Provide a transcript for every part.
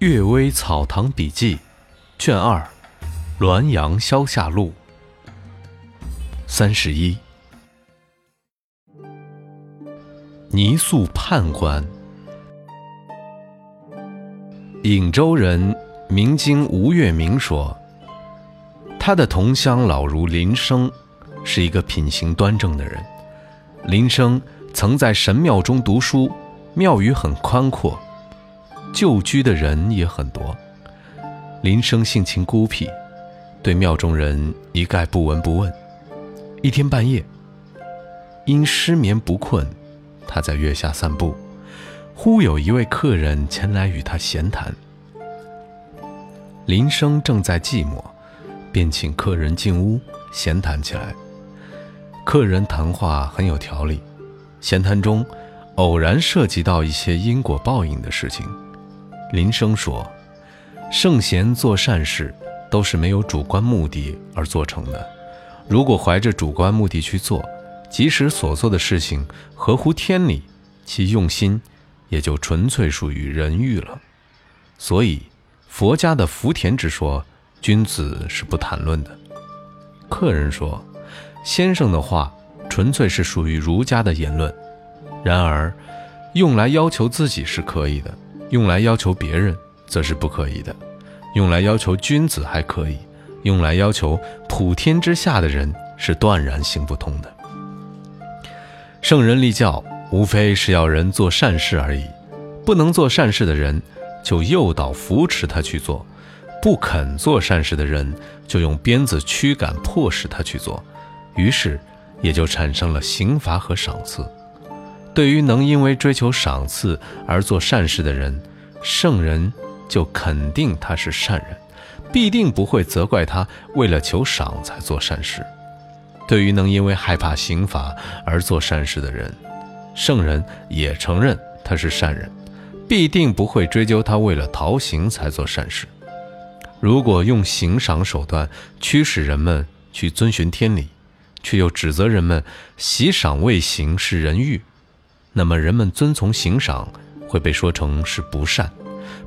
《岳微草堂笔记》卷二，《滦阳消夏录》三十一。泥塑判官，颍州人明经吴月明说，他的同乡老儒林生是一个品行端正的人。林生曾在神庙中读书，庙宇很宽阔。旧居的人也很多。林生性情孤僻，对庙中人一概不闻不问。一天半夜，因失眠不困，他在月下散步，忽有一位客人前来与他闲谈。林生正在寂寞，便请客人进屋闲谈起来。客人谈话很有条理，闲谈中偶然涉及到一些因果报应的事情。林生说：“圣贤做善事，都是没有主观目的而做成的。如果怀着主观目的去做，即使所做的事情合乎天理，其用心也就纯粹属于人欲了。所以，佛家的福田之说，君子是不谈论的。”客人说：“先生的话，纯粹是属于儒家的言论。然而，用来要求自己是可以的。”用来要求别人，则是不可以的；用来要求君子还可以，用来要求普天之下的人是断然行不通的。圣人立教，无非是要人做善事而已。不能做善事的人，就诱导扶持他去做；不肯做善事的人，就用鞭子驱赶迫使他去做。于是，也就产生了刑罚和赏赐。对于能因为追求赏赐而做善事的人，圣人就肯定他是善人，必定不会责怪他为了求赏才做善事。对于能因为害怕刑罚而做善事的人，圣人也承认他是善人，必定不会追究他为了逃刑才做善事。如果用刑赏手段驱使人们去遵循天理，却又指责人们喜赏未行是人欲。那么人们遵从行赏会被说成是不善，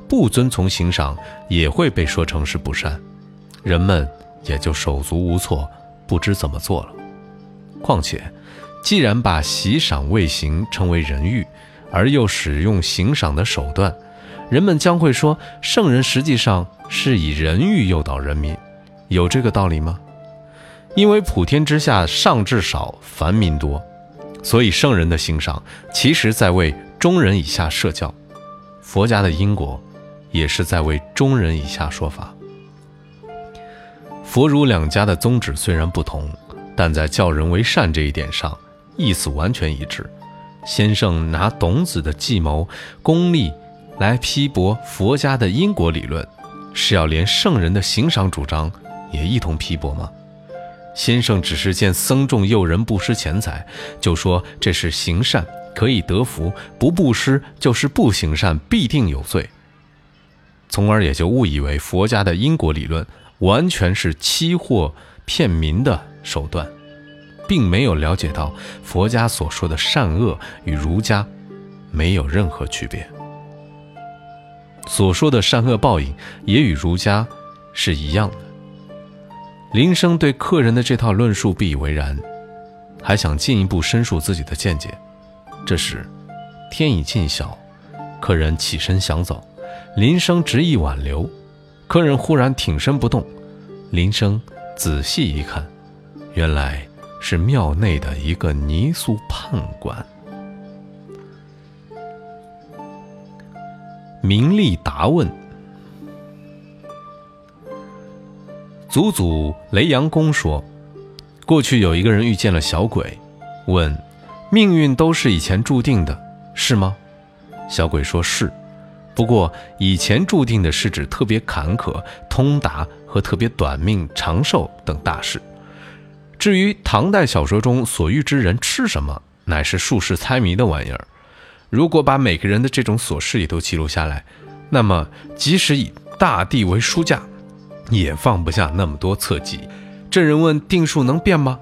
不遵从行赏也会被说成是不善，人们也就手足无措，不知怎么做了。况且，既然把喜赏未行称为人欲，而又使用行赏的手段，人们将会说圣人实际上是以人欲诱导人民，有这个道理吗？因为普天之下上至少，凡民多。所以，圣人的欣赏，其实在为中人以下设教；佛家的因果，也是在为中人以下说法。佛儒两家的宗旨虽然不同，但在教人为善这一点上，意思完全一致。先生拿董子的计谋功利来批驳佛家的因果理论，是要连圣人的行赏主张也一同批驳吗？先生只是见僧众诱人布施钱财，就说这是行善可以得福，不布施就是不行善，必定有罪。从而也就误以为佛家的因果理论完全是欺惑骗民的手段，并没有了解到佛家所说的善恶与儒家没有任何区别，所说的善恶报应也与儒家是一样的。林生对客人的这套论述不以为然，还想进一步申述自己的见解。这时，天已近晓，客人起身想走，林生执意挽留。客人忽然挺身不动，林生仔细一看，原来是庙内的一个泥塑判官。明利答问。祖祖雷阳公说，过去有一个人遇见了小鬼，问：“命运都是以前注定的，是吗？”小鬼说是，不过以前注定的是指特别坎坷、通达和特别短命、长寿等大事。至于唐代小说中所遇之人吃什么，乃是术士猜谜的玩意儿。如果把每个人的这种琐事也都记录下来，那么即使以大地为书架，也放不下那么多侧记。这人问：“定数能变吗？”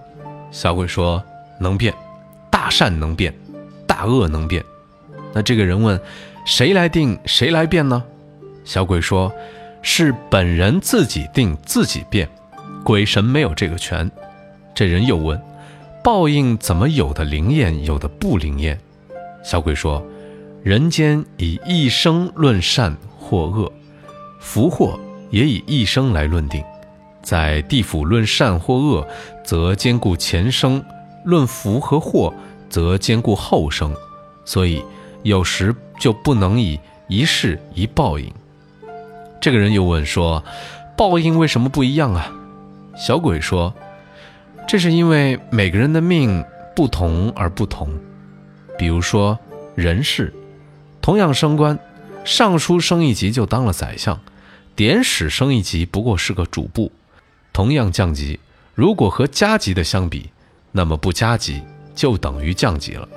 小鬼说：“能变，大善能变，大恶能变。”那这个人问：“谁来定？谁来变呢？”小鬼说：“是本人自己定自己变，鬼神没有这个权。”这人又问：“报应怎么有的灵验，有的不灵验？”小鬼说：“人间以一生论善或恶，福祸也以一生来论定。在地府论善或恶，则兼顾前生；论福和祸，则兼顾后生。所以有时就不能以一事一报应。”这个人又问说：“报应为什么不一样啊？”小鬼说：“这是因为每个人的命不同而不同。比如说人事，同样升官，尚书升一级就当了宰相，典史升一级不过是个主簿。同样降级，如果和加级的相比，那么不加级就等于降级了。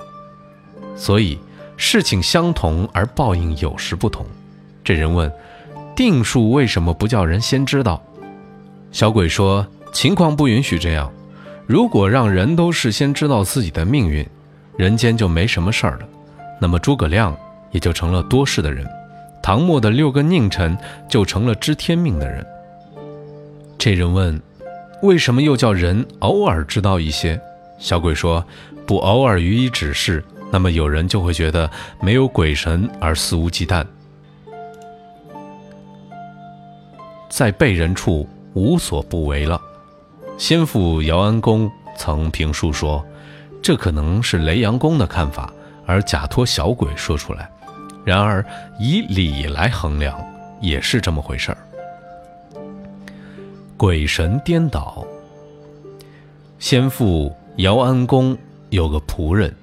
所以事情相同而报应有时不同。”这人问。定数为什么不叫人先知道？小鬼说：“情况不允许这样。如果让人都事先知道自己的命运，人间就没什么事儿了。那么诸葛亮也就成了多事的人，唐末的六个佞臣就成了知天命的人。”这人问：“为什么又叫人偶尔知道一些？”小鬼说：“不偶尔予以指示，那么有人就会觉得没有鬼神而肆无忌惮。”在被人处无所不为了。先父姚安公曾评述说：“这可能是雷阳公的看法，而假托小鬼说出来。然而以理来衡量，也是这么回事儿。”鬼神颠倒。先父姚安公有个仆人，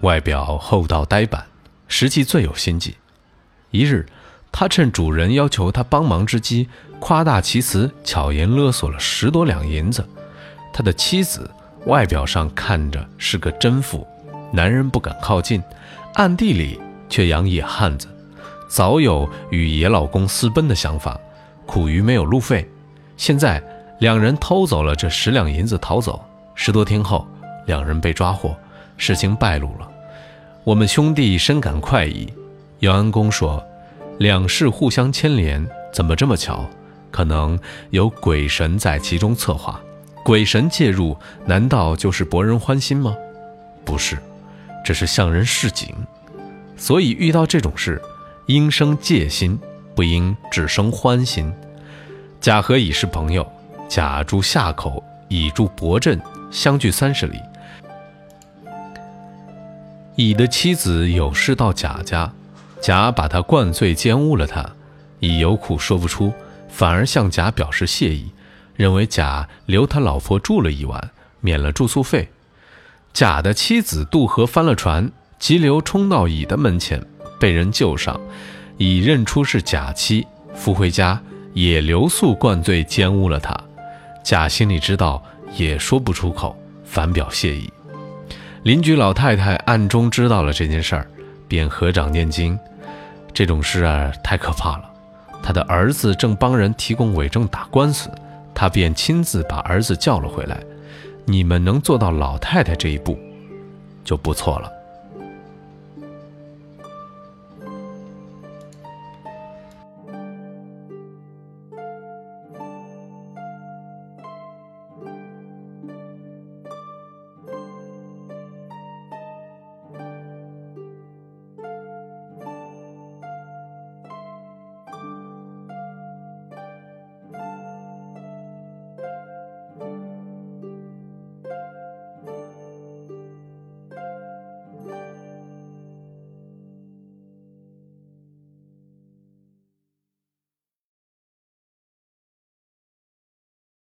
外表厚道呆板，实际最有心计。一日。他趁主人要求他帮忙之机，夸大其词，巧言勒索了十多两银子。他的妻子外表上看着是个贞妇，男人不敢靠近，暗地里却养野汉子，早有与野老公私奔的想法，苦于没有路费。现在两人偷走了这十两银子逃走，十多天后，两人被抓获，事情败露了。我们兄弟深感快意。姚安公说。两世互相牵连，怎么这么巧？可能有鬼神在其中策划。鬼神介入，难道就是博人欢心吗？不是，这是向人示警。所以遇到这种事，应生戒心，不应只生欢心。甲和乙是朋友，甲住夏口，乙住亳镇，相距三十里。乙的妻子有事到甲家。甲把他灌醉，奸污了他，乙有苦说不出，反而向甲表示谢意，认为甲留他老婆住了一晚，免了住宿费。甲的妻子渡河翻了船，急流冲到乙的门前，被人救上，乙认出是甲妻，扶回家也留宿灌醉，奸污了他。甲心里知道，也说不出口，反表谢意。邻居老太太暗中知道了这件事儿，便合掌念经。这种事啊，太可怕了。他的儿子正帮人提供伪证打官司，他便亲自把儿子叫了回来。你们能做到老太太这一步，就不错了。